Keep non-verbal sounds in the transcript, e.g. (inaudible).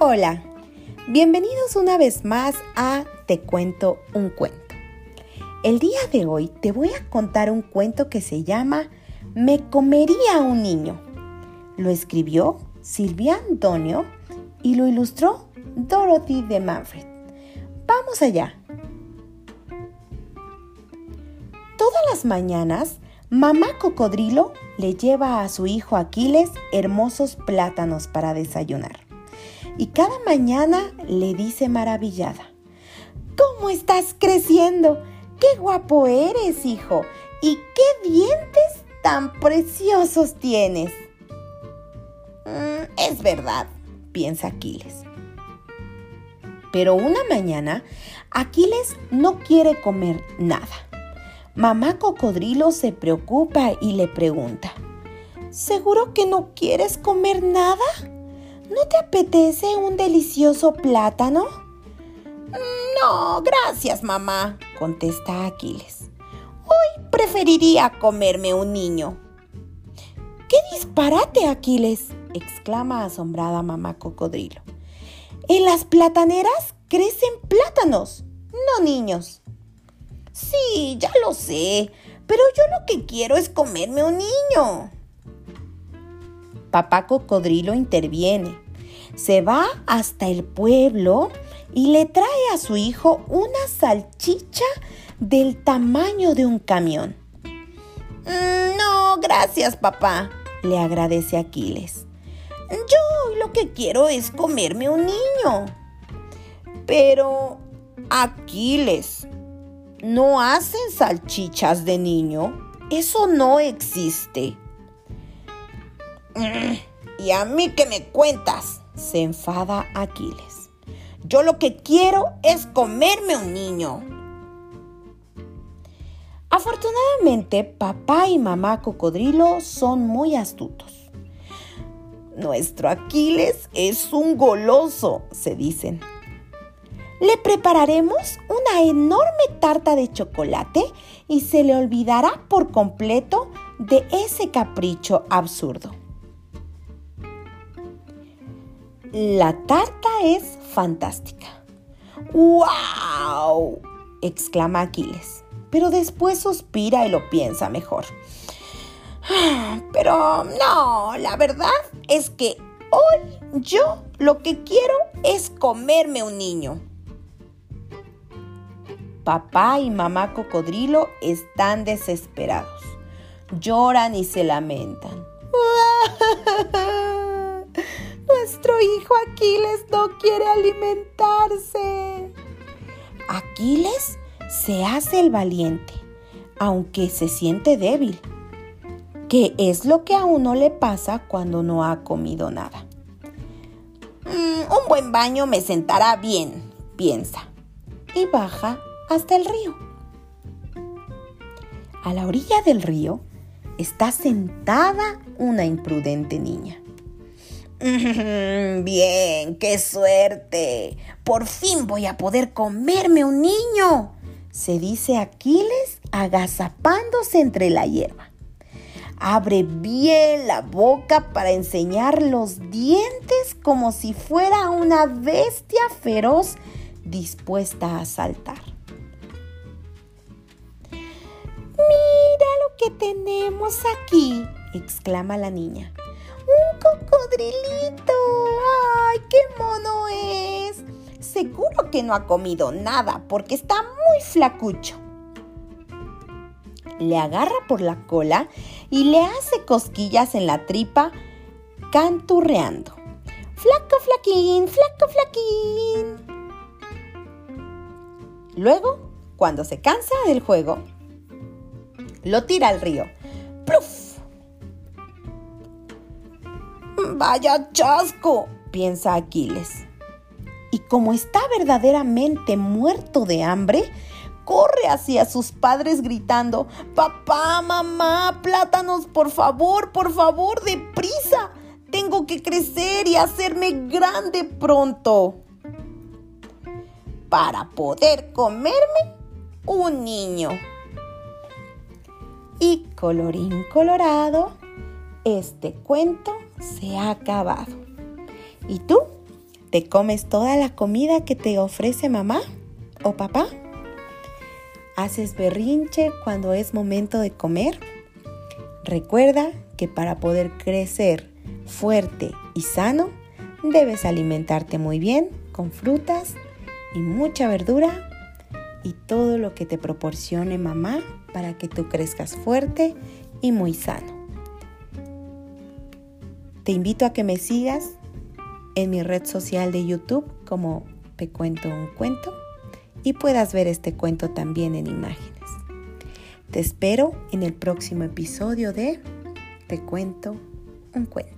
Hola, bienvenidos una vez más a Te cuento un cuento. El día de hoy te voy a contar un cuento que se llama Me comería un niño. Lo escribió Silvia Antonio y lo ilustró Dorothy de Manfred. Vamos allá. Todas las mañanas, mamá cocodrilo le lleva a su hijo Aquiles hermosos plátanos para desayunar. Y cada mañana le dice maravillada, ¿Cómo estás creciendo? ¡Qué guapo eres, hijo! ¿Y qué dientes tan preciosos tienes? Mm, es verdad, piensa Aquiles. Pero una mañana, Aquiles no quiere comer nada. Mamá Cocodrilo se preocupa y le pregunta, ¿Seguro que no quieres comer nada? ¿No te apetece un delicioso plátano? No, gracias, mamá, contesta Aquiles. Hoy preferiría comerme un niño. ¡Qué disparate, Aquiles! exclama asombrada mamá Cocodrilo. En las plataneras crecen plátanos, no niños. Sí, ya lo sé, pero yo lo que quiero es comerme un niño. Papá Cocodrilo interviene. Se va hasta el pueblo y le trae a su hijo una salchicha del tamaño de un camión. Mm, no, gracias papá, le agradece Aquiles. Yo lo que quiero es comerme un niño. Pero, Aquiles, no hacen salchichas de niño. Eso no existe. ¿Y a mí qué me cuentas? Se enfada Aquiles. Yo lo que quiero es comerme un niño. Afortunadamente, papá y mamá cocodrilo son muy astutos. Nuestro Aquiles es un goloso, se dicen. Le prepararemos una enorme tarta de chocolate y se le olvidará por completo de ese capricho absurdo. La tarta es fantástica. ¡Wow! exclama Aquiles, pero después suspira y lo piensa mejor. Pero no, la verdad es que hoy yo lo que quiero es comerme un niño. Papá y mamá cocodrilo están desesperados. Lloran y se lamentan. (laughs) Nuestro hijo Aquiles no quiere alimentarse. Aquiles se hace el valiente, aunque se siente débil, que es lo que a uno le pasa cuando no ha comido nada. Mm, un buen baño me sentará bien, piensa, y baja hasta el río. A la orilla del río está sentada una imprudente niña. Bien, qué suerte. Por fin voy a poder comerme un niño, se dice Aquiles agazapándose entre la hierba. Abre bien la boca para enseñar los dientes como si fuera una bestia feroz dispuesta a saltar. Mira lo que tenemos aquí, exclama la niña. ¡Un cocodrilito! ¡Ay, qué mono es! Seguro que no ha comido nada porque está muy flacucho. Le agarra por la cola y le hace cosquillas en la tripa, canturreando. ¡Flaco, flaquín! ¡Flaco, flaquín! Luego, cuando se cansa del juego, lo tira al río. ¡Pluf! Vaya chasco, piensa Aquiles. Y como está verdaderamente muerto de hambre, corre hacia sus padres gritando, Papá, mamá, plátanos, por favor, por favor, deprisa. Tengo que crecer y hacerme grande pronto. Para poder comerme un niño. Y colorín colorado, este cuento se ha acabado. ¿Y tú? ¿Te comes toda la comida que te ofrece mamá o papá? ¿Haces berrinche cuando es momento de comer? Recuerda que para poder crecer fuerte y sano, debes alimentarte muy bien con frutas y mucha verdura y todo lo que te proporcione mamá para que tú crezcas fuerte y muy sano. Te invito a que me sigas en mi red social de YouTube como Te Cuento un Cuento y puedas ver este cuento también en imágenes. Te espero en el próximo episodio de Te Cuento un Cuento.